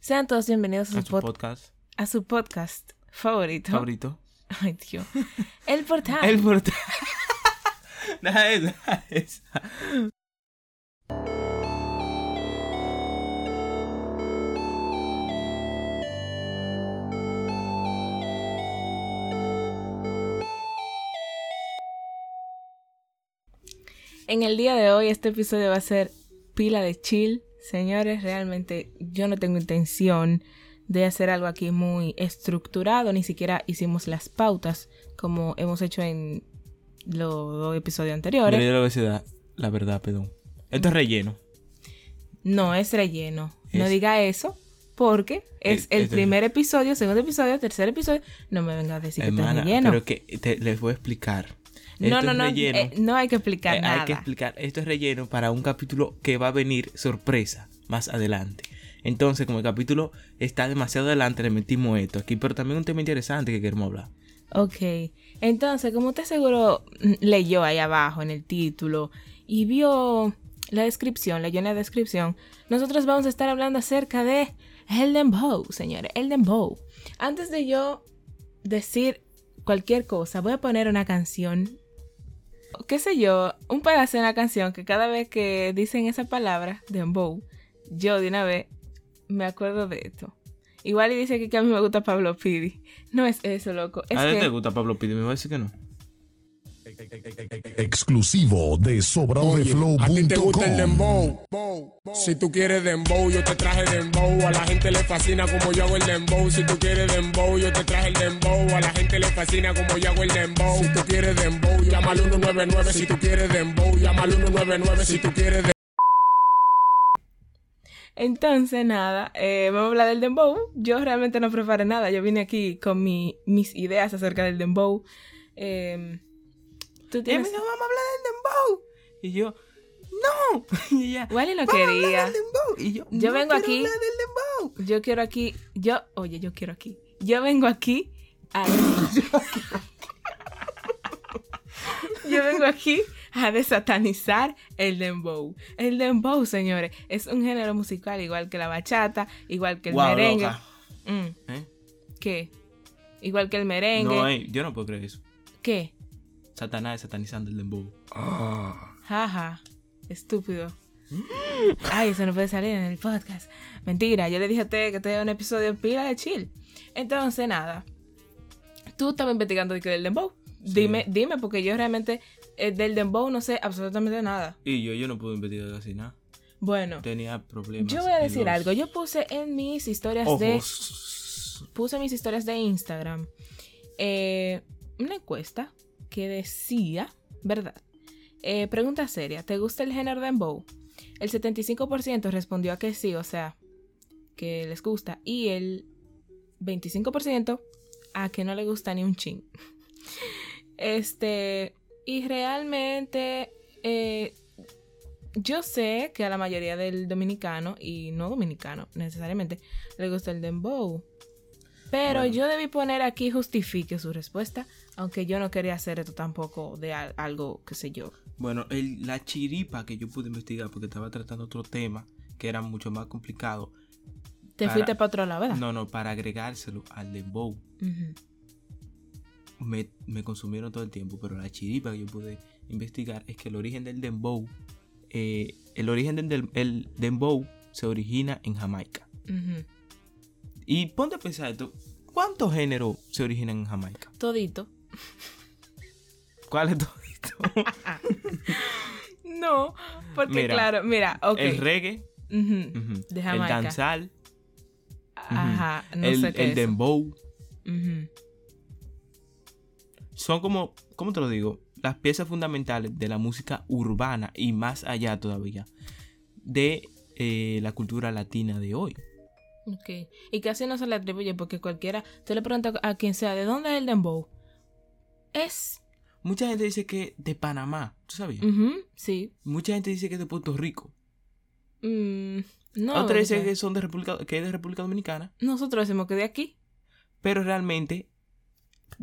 Sean todos bienvenidos a A su, su pod- podcast a su podcast favorito. favorito. Ay, Dios. El portal. El portal. Nada de eso, nada de eso. En el día de hoy este episodio va a ser pila de chill. Señores, realmente yo no tengo intención de hacer algo aquí muy estructurado, ni siquiera hicimos las pautas como hemos hecho en los dos episodios anteriores. La obesidad. La verdad, perdón. Esto es relleno. No es relleno. No Es- diga eso porque es, Es- el es- primer episodio, segundo episodio, tercer episodio. No me venga a decir que Hermana, está relleno. pero que te- les voy a explicar. No, Esto no, es no. eh, no hay que explicar Eh, nada. Hay que explicar. Esto es relleno para un capítulo que va a venir sorpresa más adelante. Entonces, como el capítulo está demasiado adelante, le metimos esto aquí, pero también un tema interesante que queremos hablar. Ok, entonces, como usted seguro mm, leyó ahí abajo en el título y vio la descripción, leyó en la descripción, nosotros vamos a estar hablando acerca de el dembow, señores, el dembow. Antes de yo decir cualquier cosa, voy a poner una canción, qué sé yo, un pedazo de una canción que cada vez que dicen esa palabra, dembow, yo de una vez me acuerdo de esto. Igual y dice que, que a mí me gusta Pablo Pidi. No es eso, loco. Es ¿A ti que... te gusta Pablo Pidi? Me va a decir que no. Exclusivo de Oye, a ti te gusta el sobradeflow.com. dembow. Si tú quieres dembow, yo te traje dembow. A la gente le fascina como yo hago el dembow. Si tú quieres dembow, yo te traje el dembow. A la gente le fascina como yo hago el dembow. Si tú quieres dembow, llama al 199. Si tú quieres dembow, llama al 199. Si tú quieres dembow. Entonces, nada, eh, vamos a hablar del dembow. Yo realmente no preparé nada. Yo vine aquí con mi- mis ideas acerca del dembow. Eh, ¿Tú Y tienes...? me dijo, vamos a hablar del dembow. Y yo, no. Y ella, Wally no "Vamos a hablar quería. del dembow". Y yo, Yo "No vengo aquí- hablar del dembow". Yo quiero aquí... Yo... Oye, yo quiero aquí. Yo vengo aquí a... yo vengo aquí a desatanizar el dembow. El dembow, señores, es un género musical igual que la bachata, igual que el merengue. loca. Mm, ¿Eh? ¿Qué? Igual que el merengue. No, eh, yo no puedo creer eso. ¿Qué? Satanás satanizando el dembow. Jaja, estúpido. Ay, eso no puede salir en el podcast. Mentira, yo le dije a usted que este es un episodio pila de chill. Entonces, nada. Tú estabas investigando de que del dembow. Dime, dime, porque yo realmente eh, del dembow no sé absolutamente nada. Y yo, yo no pude investigar casi nada. Bueno, Tenía problemas. yo voy a decir los algo. Yo puse en mis historias de puse en mis historias de Instagram eh, una encuesta que decía, ¿verdad? Eh, pregunta seria, ¿te gusta el género dembow? El 75% respondió a que sí, o sea, que les gusta, y el 25% a que no le gusta ni un chin. Este, y realmente eh, yo sé que a la mayoría del dominicano, y no dominicano necesariamente, le gusta el dembow. Pero Bueno. yo debí poner aquí justifique su respuesta, aunque yo no quería hacer esto tampoco de al- algo, qué sé yo. Bueno, el- la chiripa que yo pude investigar porque estaba tratando otro tema que era mucho más complicado. Te Para- fuiste para otro lado, ¿verdad? No, no, para agregárselo al dembow. Me, me consumieron todo el tiempo, pero la chiripa que yo pude investigar es que el origen del dembow, eh, el origen del, el dembow se origina en Jamaica. Y ponte a pensar esto, ¿cuántos géneros se originan en Jamaica? Todito. ¿Cuál es todo esto? No, porque Mira, claro, mira, ok. El reggae, De el danzal, Ajá, no el, sé qué el es. dembow. Son como, ¿cómo te lo digo? Las piezas fundamentales de la música urbana y más allá todavía de eh, la cultura latina de hoy. Ok. Y casi no se le atribuye porque cualquiera, tú le preguntas a quien sea, ¿de dónde es el dembow? Es... Mucha gente dice que de Panamá, ¿tú sabías? Sí. Mucha gente dice que es de Puerto Rico. Mm, no. Otra dice que son de República, que es de República Dominicana. Nosotros decimos que de aquí. Pero realmente,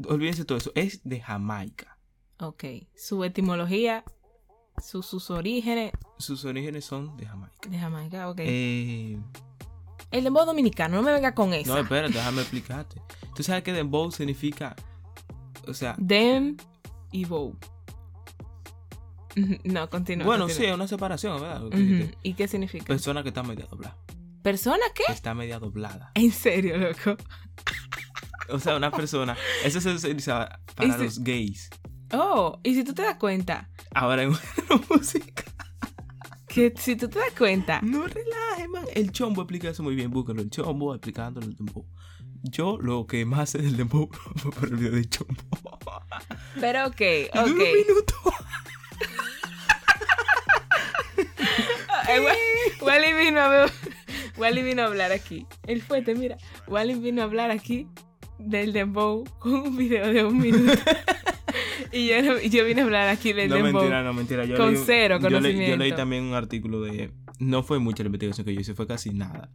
olvídense todo eso, es de Jamaica. Ok. Su etimología, su- sus orígenes Sus orígenes son de Jamaica. de Jamaica, ok. Eh, El dembow dominicano, no me venga con eso. No, espérate, déjame explicarte. Tú sabes que dembow significa. O sea. Dem y bow. No, continúa. bueno, sí, continúa. es una separación, ¿verdad? ¿Y qué significa? Persona que está media doblada. ¿Persona qué? Está media doblada. En serio, loco. O sea, una persona. Eso se utiliza para los gays. Oh, y si tú te das cuenta, Ahora en música. que si tú te das cuenta, No relaje, man. El chombo explica eso muy bien. Búscalo. El chombo explicándolo el dembow. Yo lo que más sé del dembow fue por el video de chombo. pero ok, Dura ok. un minuto. Eh, Wa- Wally vino a Wally vino a hablar aquí. El fuerte, mira. Wally vino a hablar aquí del dembow con un video de un minuto. y yo, yo vine a hablar aquí del No, dembow. mentira, no, mentira. Yo Con leí cero yo leí- Yo leí, conocimiento. también un artículo de... No fue mucha la investigación que yo hice, fue casi nada.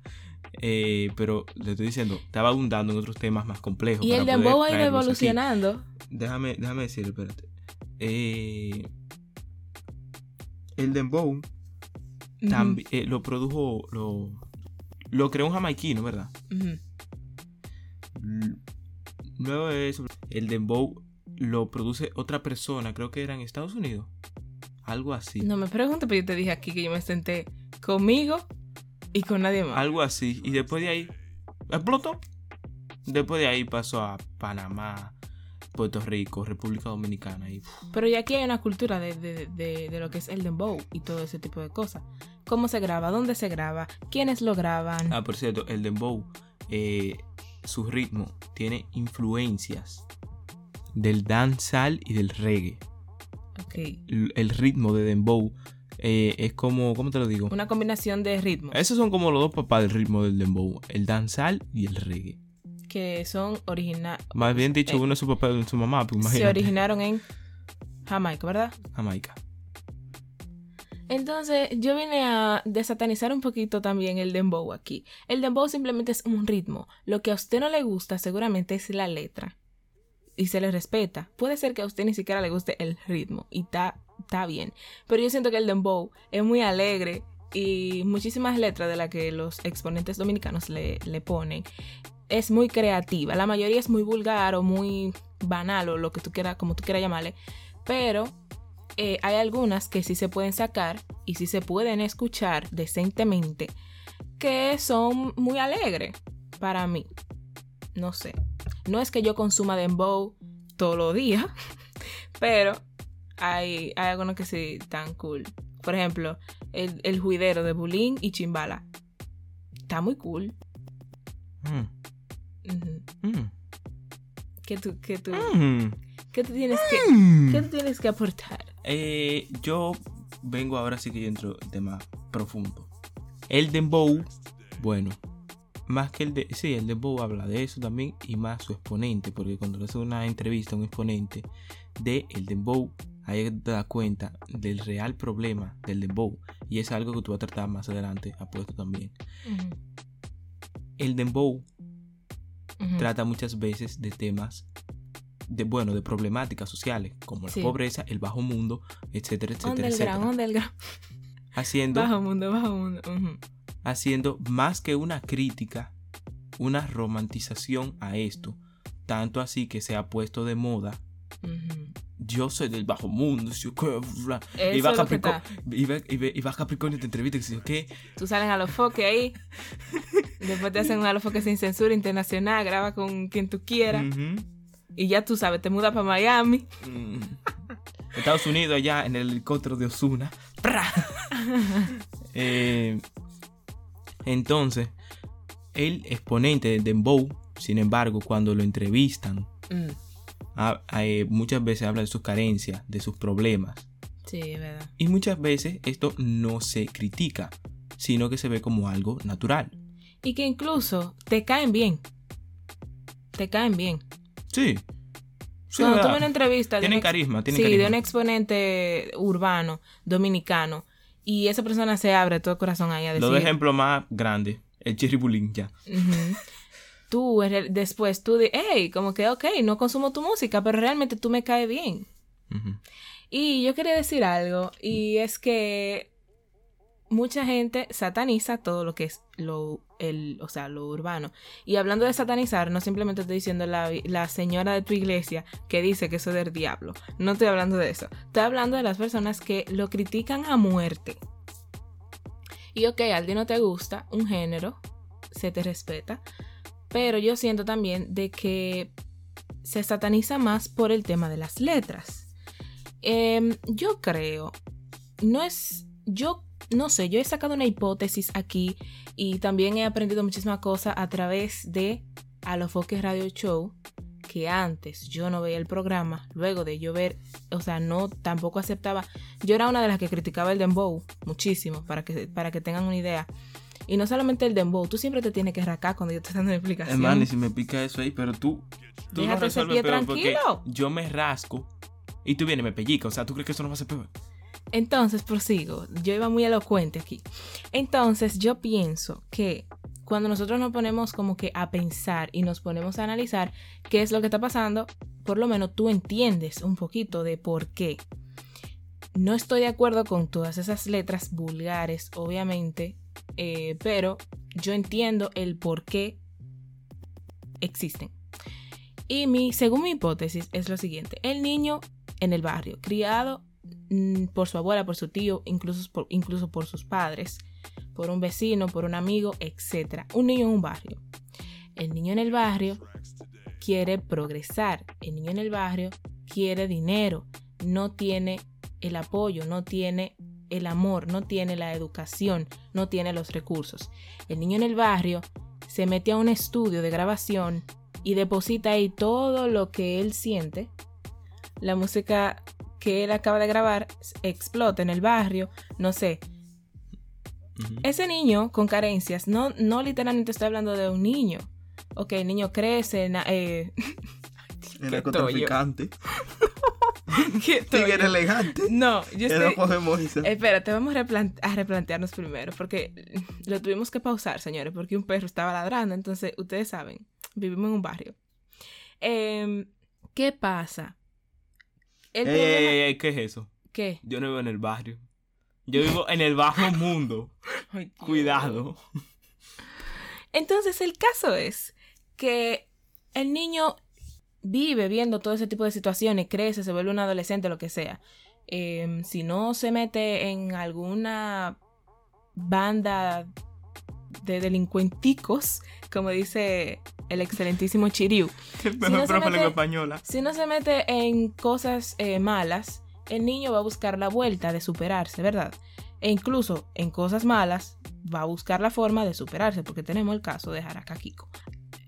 Eh, pero le estoy diciendo, estaba abundando en otros temas más complejos. Y para el dembow ha ido aquí. evolucionando. Déjame, déjame decir, espérate. Eh, el dembow eh, lo produjo, lo, lo creó un jamaiquino, ¿verdad? L- Luego de eso, el dembow lo produce otra persona, creo que era en Estados Unidos. Algo así. No me preguntes, pero yo te dije aquí que yo me senté conmigo y con nadie más. Algo así. Y después de ahí explotó. Después de ahí pasó a Panamá, Puerto Rico, República Dominicana. Y, Pero ya aquí hay una cultura de, de- de- de lo que es el dembow y todo ese tipo de cosas. ¿Cómo se graba? ¿Dónde se graba? ¿Quiénes lo graban? Ah, por cierto, el dembow, eh, su ritmo tiene influencias del dancehall y del reggae. El ritmo de dembow eh, es como, ¿cómo te lo digo? Una combinación de ritmos Esos son como los dos papás del ritmo del dembow, el dancehall y el reggae. que son originales. Más bien dicho, Eh, uno es su papá y su mamá, pues se originaron en Jamaica, ¿verdad? Jamaica. Entonces, yo vine a desatanizar un poquito también el dembow aquí. El dembow simplemente es un ritmo. Lo que a usted no le gusta seguramente es la letra. Y se le respeta. Puede ser que a usted ni siquiera le guste el ritmo. Y está bien. Pero yo siento que el dembow es muy alegre. Y muchísimas letras de las que los exponentes dominicanos le, le ponen es muy creativa. La mayoría es muy vulgar o muy banal o lo que tú quieras, como tú quieras llamarle. Pero eh, hay algunas que sí se pueden sacar y sí se pueden escuchar decentemente que son muy alegres para mí. No sé. No es que yo consuma dembow todos los días, pero hay, hay algunos que sí están cool. Por ejemplo, el, el juidero de Bulín y Chimbala. Está muy cool. Mm, mm, ¿Qué tú, qué tú, mm, qué tú tienes que, qué tú tienes que aportar? Eh, yo vengo ahora sí que yo entro en tema profundo. El dembow, bueno, más que el de... Sí, el dembow habla de eso también y más su exponente, porque cuando le hace una entrevista a un exponente de el dembow, ahí te das cuenta del real problema del dembow. Y es algo que tú vas a tratar más adelante, apuesto también. El dembow ujú. trata muchas veces de temas de bueno de problemáticas sociales como la pobreza el bajo mundo etcétera etcétera etcétera haciendo Bajo mundo, bajo mundo. ujú. Haciendo más que una crítica una romantización a esto tanto así que se ha puesto de moda yo soy del bajo mundo yo y va Capricornio va- y va Capricornio te entrevista y dice ¿qué? Tú sales a los foques ahí. Después te hacen un alofoque sin censura internacional. Graba con quien tú quieras. Y ya tú sabes, te mudas para Miami. Mm. Estados Unidos allá en el helicóptero de Osuna. Eh, entonces, el exponente de Dembow, sin embargo, cuando lo entrevistan, Mm, eh, muchas veces habla de sus carencias, de sus problemas. Sí, verdad. Y muchas veces esto no se critica, sino que se ve como algo natural. Y que incluso te caen bien. Te caen bien. Sí. Sí, ves una entrevista de Tienen un carisma, tienen sí, carisma. de un exponente urbano, dominicano, y esa persona se abre todo el corazón ahí a decir... Los dos ejemplos más grandes, el Cherry Bulín ya. Tú después tú de, hey, como que, ok, no consumo tu música, pero realmente tú me caes bien. Y yo quería decir algo, y es que mucha gente sataniza todo lo que es lo, el, o sea, lo urbano. Y hablando de satanizar, no simplemente estoy diciendo la, la señora de tu iglesia que dice que eso es del diablo. No estoy hablando de eso. Estoy hablando de las personas que lo critican a muerte. Y ok, a alguien no te gusta un género, se te respeta. Pero yo siento también de que se sataniza más por el tema de las letras. Em, yo creo, no es, yo no sé, yo he sacado una hipótesis aquí y también he aprendido muchísimas cosas a través de Alofoque Radio Show, que antes yo no veía el programa, luego de yo ver, o sea, no tampoco aceptaba, yo era una de las que criticaba el dembow muchísimo, para que, para que tengan una idea. Y no solamente el dembow, tú siempre te tienes que racar cuando yo te estoy dando explicación. Hermano, y si me pica eso ahí, pero tú, tú Déjate ese resuelves pie peor porque tranquilo. yo me rasco y tú vienes y me pellica. O sea, ¿tú crees que eso no va a ser peor? Entonces, prosigo. Yo iba muy elocuente aquí. Entonces, yo pienso que cuando nosotros nos ponemos como que a pensar y nos ponemos a analizar qué es lo que está pasando, por lo menos tú entiendes un poquito de por qué. No estoy de acuerdo con todas esas letras vulgares, obviamente, eh, pero yo entiendo el por qué existen. Y mi, según mi hipótesis es lo siguiente. El niño en el barrio, criado por su abuela, por su tío, incluso por, incluso por sus padres, por un vecino, por un amigo, etc. Un niño en un barrio. El niño en el barrio quiere progresar. El niño en el barrio quiere dinero. No tiene el apoyo, no tiene el amor, no tiene la educación, no tiene los recursos. El niño en el barrio se mete a un estudio de grabación y deposita ahí todo lo que él siente. La música que él acaba de grabar explota en el barrio, no sé. Ese niño con carencias, no, no literalmente estoy hablando de un niño. Ok, el niño crece, na- eh, narcotraficante. elegante. No, yo estoy... Espérate, vamos a, replan- a replantearnos primero, porque lo tuvimos que pausar, señores, porque un perro estaba ladrando, entonces ustedes saben, vivimos en un barrio. Em, ¿Qué pasa? El Ey, problema- ey, ey, ey, ¿qué es eso? ¿Qué? Yo no vivo en el barrio. Yo vivo en el bajo mundo. Ay. Cuidado. Entonces el caso es que el niño vive viendo todo ese tipo de situaciones, crece, se vuelve un adolescente, lo que sea. Em, si no se mete en alguna banda de delincuenticos, como dice el excelentísimo Chiriu, El no mejor se mete- lengua española. si no se mete en cosas eh, malas, el niño va a buscar la vuelta de superarse, ¿verdad? E incluso en cosas malas va a buscar la forma de superarse, porque tenemos el caso de Haraka Kiko.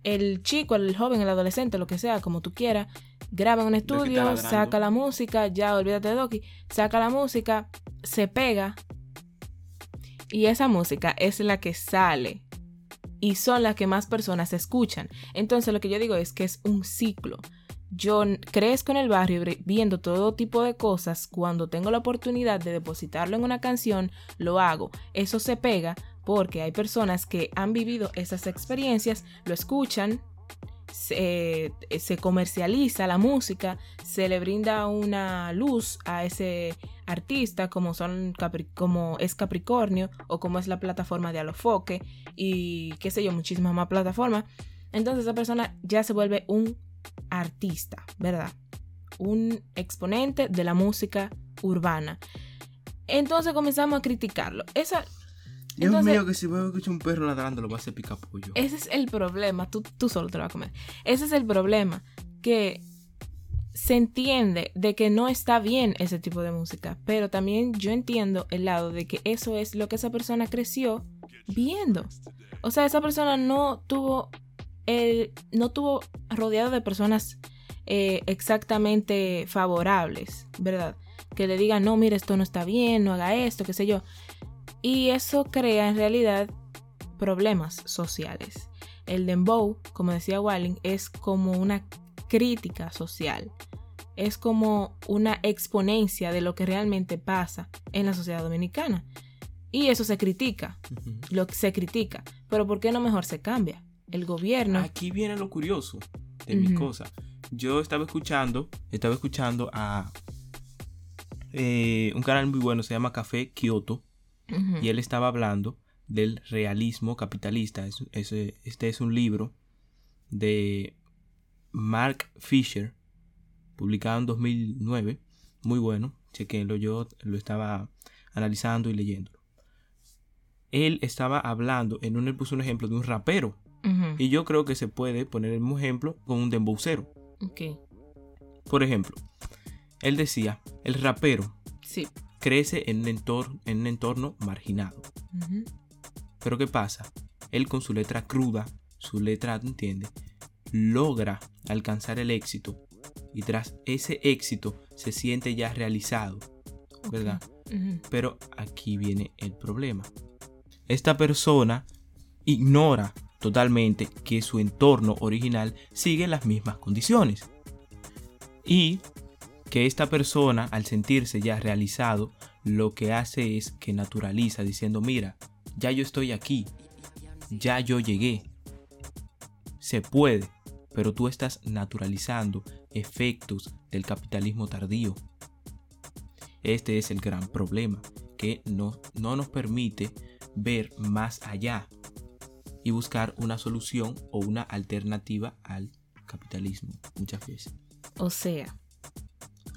El chico, el joven, el adolescente, lo que sea, como tú quieras, graba en un estudio, saca la música, ya olvídate de Doki, saca la música, se pega y esa música es la que sale y son las que más personas escuchan. Entonces lo que yo digo es que es un ciclo. Yo crezco en el barrio viendo todo tipo de cosas. Cuando tengo la oportunidad de depositarlo en una canción, lo hago. Eso se pega porque hay personas que han vivido esas experiencias, lo escuchan, se, eh, se comercializa la música, se le brinda una luz a ese artista como son como es Capricornio o como es la plataforma de Alofoque y qué sé yo, muchísimas más plataformas. Entonces esa persona ya se vuelve un artista, ¿verdad? Un exponente de la música urbana. Entonces comenzamos a criticarlo. Esa, Dios Entonces- mío, que si voy a escuchar un perro ladrando, lo va a hacer pica pollo. ese es el problema. Tú, tú solo te lo vas a comer. Ese es el problema. Que se entiende de que no está bien ese tipo de música. Pero también yo entiendo el lado de que eso es lo que esa persona creció viendo. O sea, esa persona no tuvo el, no tuvo rodeado de personas eh, exactamente favorables, ¿verdad? Que le digan, no, mire, esto no está bien, no haga esto, qué sé yo. Y eso crea en realidad problemas sociales. El dembow, como decía Walling, es como una crítica social. Es como una exponencia de lo que realmente pasa en la sociedad dominicana. Y eso se critica, lo que se critica. Pero ¿por qué no mejor se cambia? El gobierno... Aquí viene lo curioso de mis Ujú. cosas. Yo estaba escuchando, estaba escuchando a eh, un canal muy bueno, se llama Café Kioto. Y él estaba hablando del realismo capitalista. Es- es- este es un libro de Mark Fisher, publicado en 2009, muy bueno, chequenlo, yo lo estaba analizando y leyéndolo. Él estaba hablando, en un él puso un ejemplo de un rapero, y yo creo que se puede poner el mismo ejemplo con un dembowcero. Ok. Por ejemplo, él decía, el rapero Sí. Crece en un entorno, en un entorno marginado. Pero ¿qué pasa? Él con su letra cruda, su letra, ¿tú entiendes? Logra alcanzar el éxito y tras ese éxito se siente ya realizado, ¿verdad? Pero aquí viene el problema. Esta persona ignora totalmente que su entorno original sigue las mismas condiciones. Y que esta persona, al sentirse ya realizado, lo que hace es que naturaliza diciendo, mira, ya yo estoy aquí, ya yo llegué. Se puede, pero tú estás naturalizando efectos del capitalismo tardío. Este es el gran problema, que no, no nos permite ver más allá y buscar una solución o una alternativa al capitalismo muchas veces. O sea.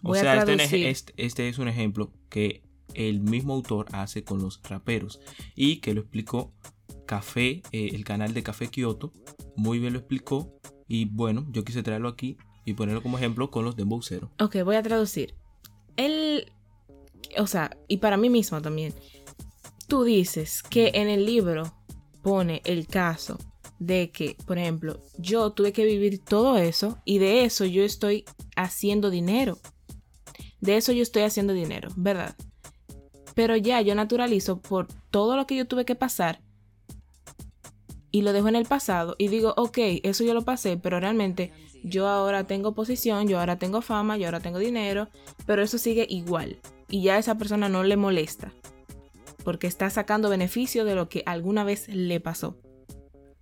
O a sea, este, este- este es un ejemplo que el mismo autor hace con los raperos y que lo explicó Café, eh, el canal de Café Kioto, muy bien lo explicó y bueno, yo quise traerlo aquí y ponerlo como ejemplo con los dembowceros. Ok, voy a traducir. Él, o sea, y para mí mismo también, tú dices que en el libro pone el caso de que, por ejemplo, yo tuve que vivir todo eso y de eso yo estoy haciendo dinero. De eso yo estoy haciendo dinero, ¿verdad? Pero ya yo naturalizo por todo lo que yo tuve que pasar y lo dejo en el pasado y digo, ok, eso yo lo pasé, pero realmente yo ahora tengo posición, yo ahora tengo fama, yo ahora tengo dinero, pero eso sigue igual. Y ya a esa persona no le molesta, porque está sacando beneficio de lo que alguna vez le pasó.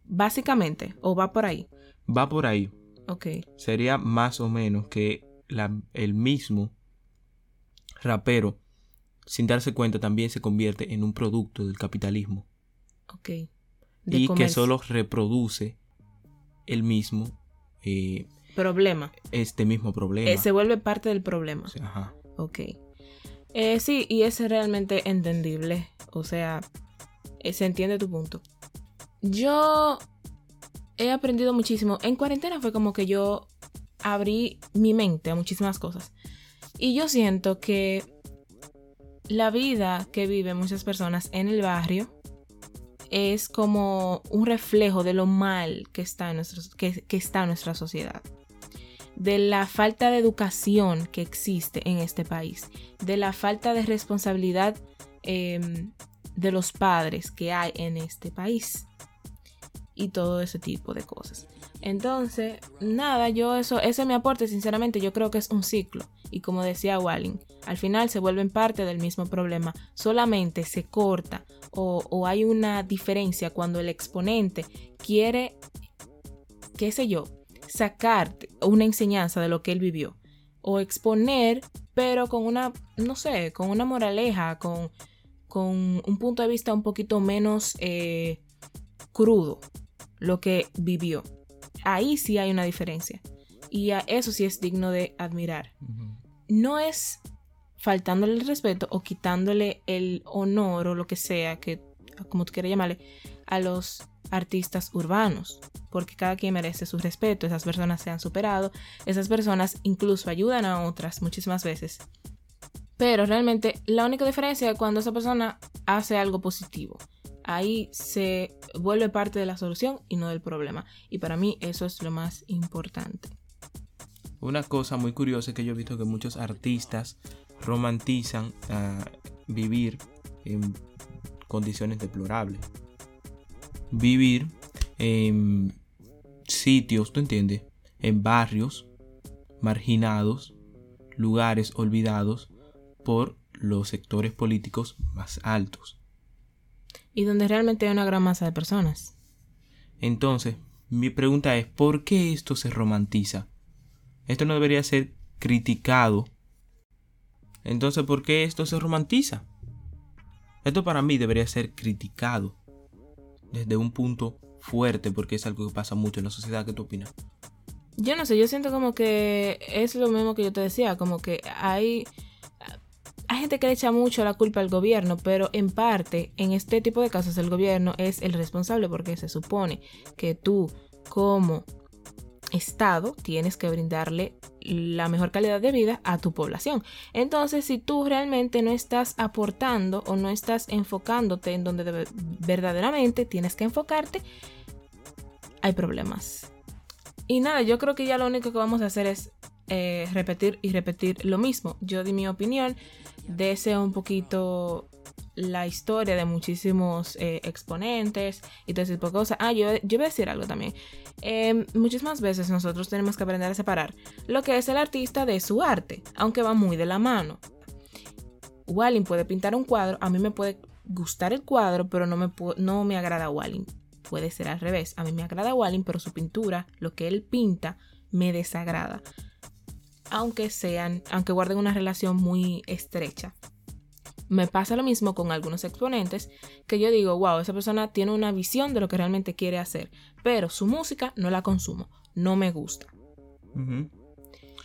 Básicamente, o va por ahí. Va por ahí. Ok, Sería más o menos que la- el mismo rapero, sin darse cuenta, también se convierte en un producto del capitalismo. ok. De y que solo reproduce el mismo, eh, Problema. este mismo problema. Eh, se vuelve parte del problema. O sea, ajá. Ok. Eh, sí, y es realmente entendible. O sea, eh, se entiende tu punto. Yo he aprendido muchísimo. En cuarentena fue como que yo abrí mi mente a muchísimas cosas. Y yo siento que la vida que viven muchas personas en el barrio es como un reflejo de lo mal que está en, que- está nuestra sociedad de la falta de educación que existe en este país, de la falta de responsabilidad eh, de los padres que hay en este país y todo ese tipo de cosas. Entonces, nada, yo eso, ese es mi aporte, sinceramente, yo creo que es un ciclo. Y como decía Walling, al final se vuelven parte del mismo problema, solamente se corta o, hay una diferencia cuando el exponente quiere, qué sé yo, sacar una enseñanza de lo que él vivió o exponer, pero con una, no sé, con una moraleja, con, con un punto de vista un poquito menos eh, crudo, lo que vivió. Ahí sí hay una diferencia. Y a eso sí es digno de admirar. No es faltándole el respeto o quitándole el honor o lo que sea, que como tú quieras llamarle, a los artistas urbanos, porque cada quien merece su respeto, esas personas se han superado, esas personas incluso ayudan a otras muchísimas veces. Pero realmente la única diferencia es cuando esa persona hace algo positivo. Ahí se vuelve parte de la solución y no del problema. Y para mí eso es lo más importante. Una cosa muy curiosa es que yo he visto que muchos artistas romantizan ah, vivir en condiciones deplorables. Vivir en sitios, ¿tú entiendes? En barrios marginados, lugares olvidados por los sectores políticos más altos. Y donde realmente hay una gran masa de personas. Entonces, mi pregunta es, ¿por qué esto se romantiza? Esto no debería ser criticado. Entonces, ¿por qué esto se romantiza? Esto para mí debería ser criticado desde un punto fuerte porque es algo que pasa mucho en la sociedad. ¿Qué tú opinas? Yo no sé, yo siento como que es lo mismo que yo te decía, como que hay, hay gente que le echa mucho la culpa al gobierno, pero en parte, en este tipo de casos, el gobierno es el responsable porque se supone que tú, como Estado, tienes que brindarle la mejor calidad de vida a tu población. Entonces, si tú realmente no estás aportando o no estás enfocándote en donde verdaderamente tienes que enfocarte, hay problemas. Y nada, yo creo que ya lo único que vamos a hacer es eh, repetir y repetir lo mismo. Yo di mi opinión, deseo un poquito la historia de muchísimos eh, exponentes y todo ese tipo de cosas. Ah, yo, yo voy a decir algo también. Eh, muchísimas veces nosotros tenemos que aprender a separar lo que es el artista de su arte, aunque va muy de la mano. Wallin puede pintar un cuadro, a mí me puede gustar el cuadro, pero no me, no me agrada Wallin. Puede ser al revés, a mí me agrada Wallin, pero su pintura, lo que él pinta, me desagrada. Aunque sean, aunque guarden una relación muy estrecha. Me pasa lo mismo con algunos exponentes que yo digo, wow, esa persona tiene una visión de lo que realmente quiere hacer, pero su música no la consumo, no me gusta.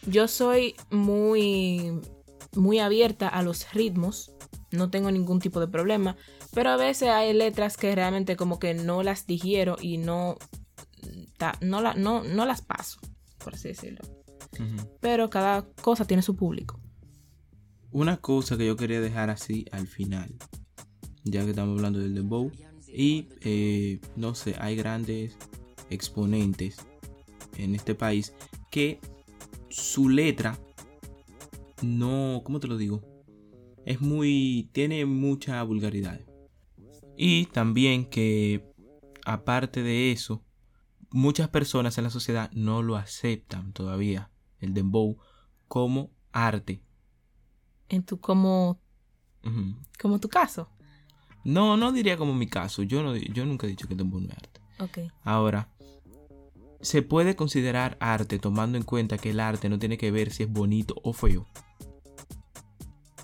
Yo soy muy, muy abierta a los ritmos, no tengo ningún tipo de problema, pero a veces hay letras que realmente como que no las digiero y no, no, no, no las paso, por así decirlo. Pero cada cosa tiene su público. Una cosa que yo quería dejar así al final, ya que estamos hablando del dembow, y eh, no sé, hay grandes exponentes en este país que su letra no, ¿cómo te lo digo? Es muy, tiene mucha vulgaridad. Y también que, aparte de eso, muchas personas en la sociedad no lo aceptan todavía, el dembow, como arte en tu como como tu caso. No, no diría como mi caso. Yo no yo nunca he dicho que el dembow no es arte. Ok. Ahora, se puede considerar arte tomando en cuenta que el arte no tiene que ver si es bonito o feo.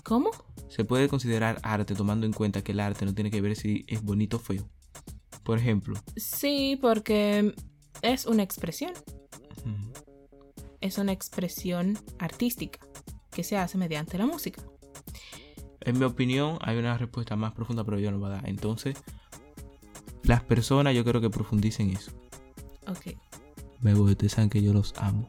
¿Cómo? Se puede considerar arte tomando en cuenta que el arte no tiene que ver si es bonito o feo. Por ejemplo. Sí, porque es una expresión. Es una expresión artística que se hace mediante la música. En mi opinión, hay una respuesta más profunda, pero yo no voy a dar. Entonces, las personas yo creo que profundicen eso. Ok. Me voy, ustedes saben que yo los amo.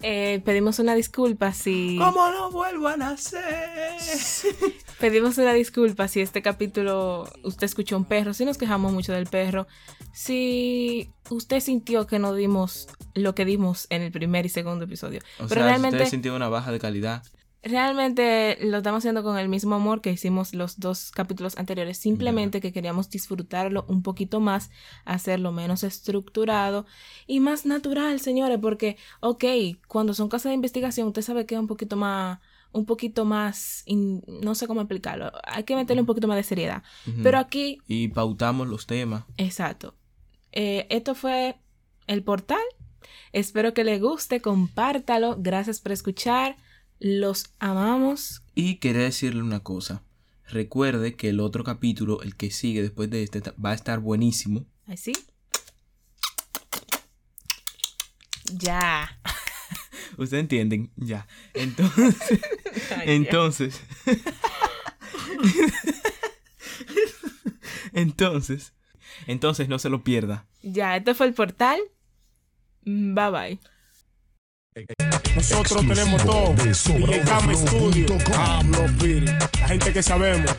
Eh, pedimos una disculpa si. ¿Cómo no vuelvo a nacer? pedimos una disculpa si este capítulo usted escuchó un perro, si nos quejamos mucho del perro, si usted sintió que no dimos lo que dimos en el primer y segundo episodio. O Pero sea, realmente. Si usted sintió una baja de calidad. Realmente lo estamos haciendo con el mismo amor que hicimos los dos capítulos anteriores, simplemente que queríamos disfrutarlo un poquito más, hacerlo menos estructurado y más natural, señores, porque, ok, cuando son casas de investigación, usted sabe que es un poquito más, un poquito más, no sé cómo explicarlo, hay que meterle un poquito más de seriedad, pero aquí... Y pautamos los temas. Exacto. Eh, esto fue el portal. Espero que le guste, compártalo. Gracias por escuchar. Los amamos. Y quería decirle una cosa. Recuerde que el otro capítulo, el que sigue después de este, va a estar buenísimo. ¿Así? Ya. Ustedes entienden, ya. Entonces, entonces, entonces, entonces no se lo pierda. Ya, este fue el portal. Bye bye. Nosotros tenemos todo. Y el Cam Studio. La gente que sabemos.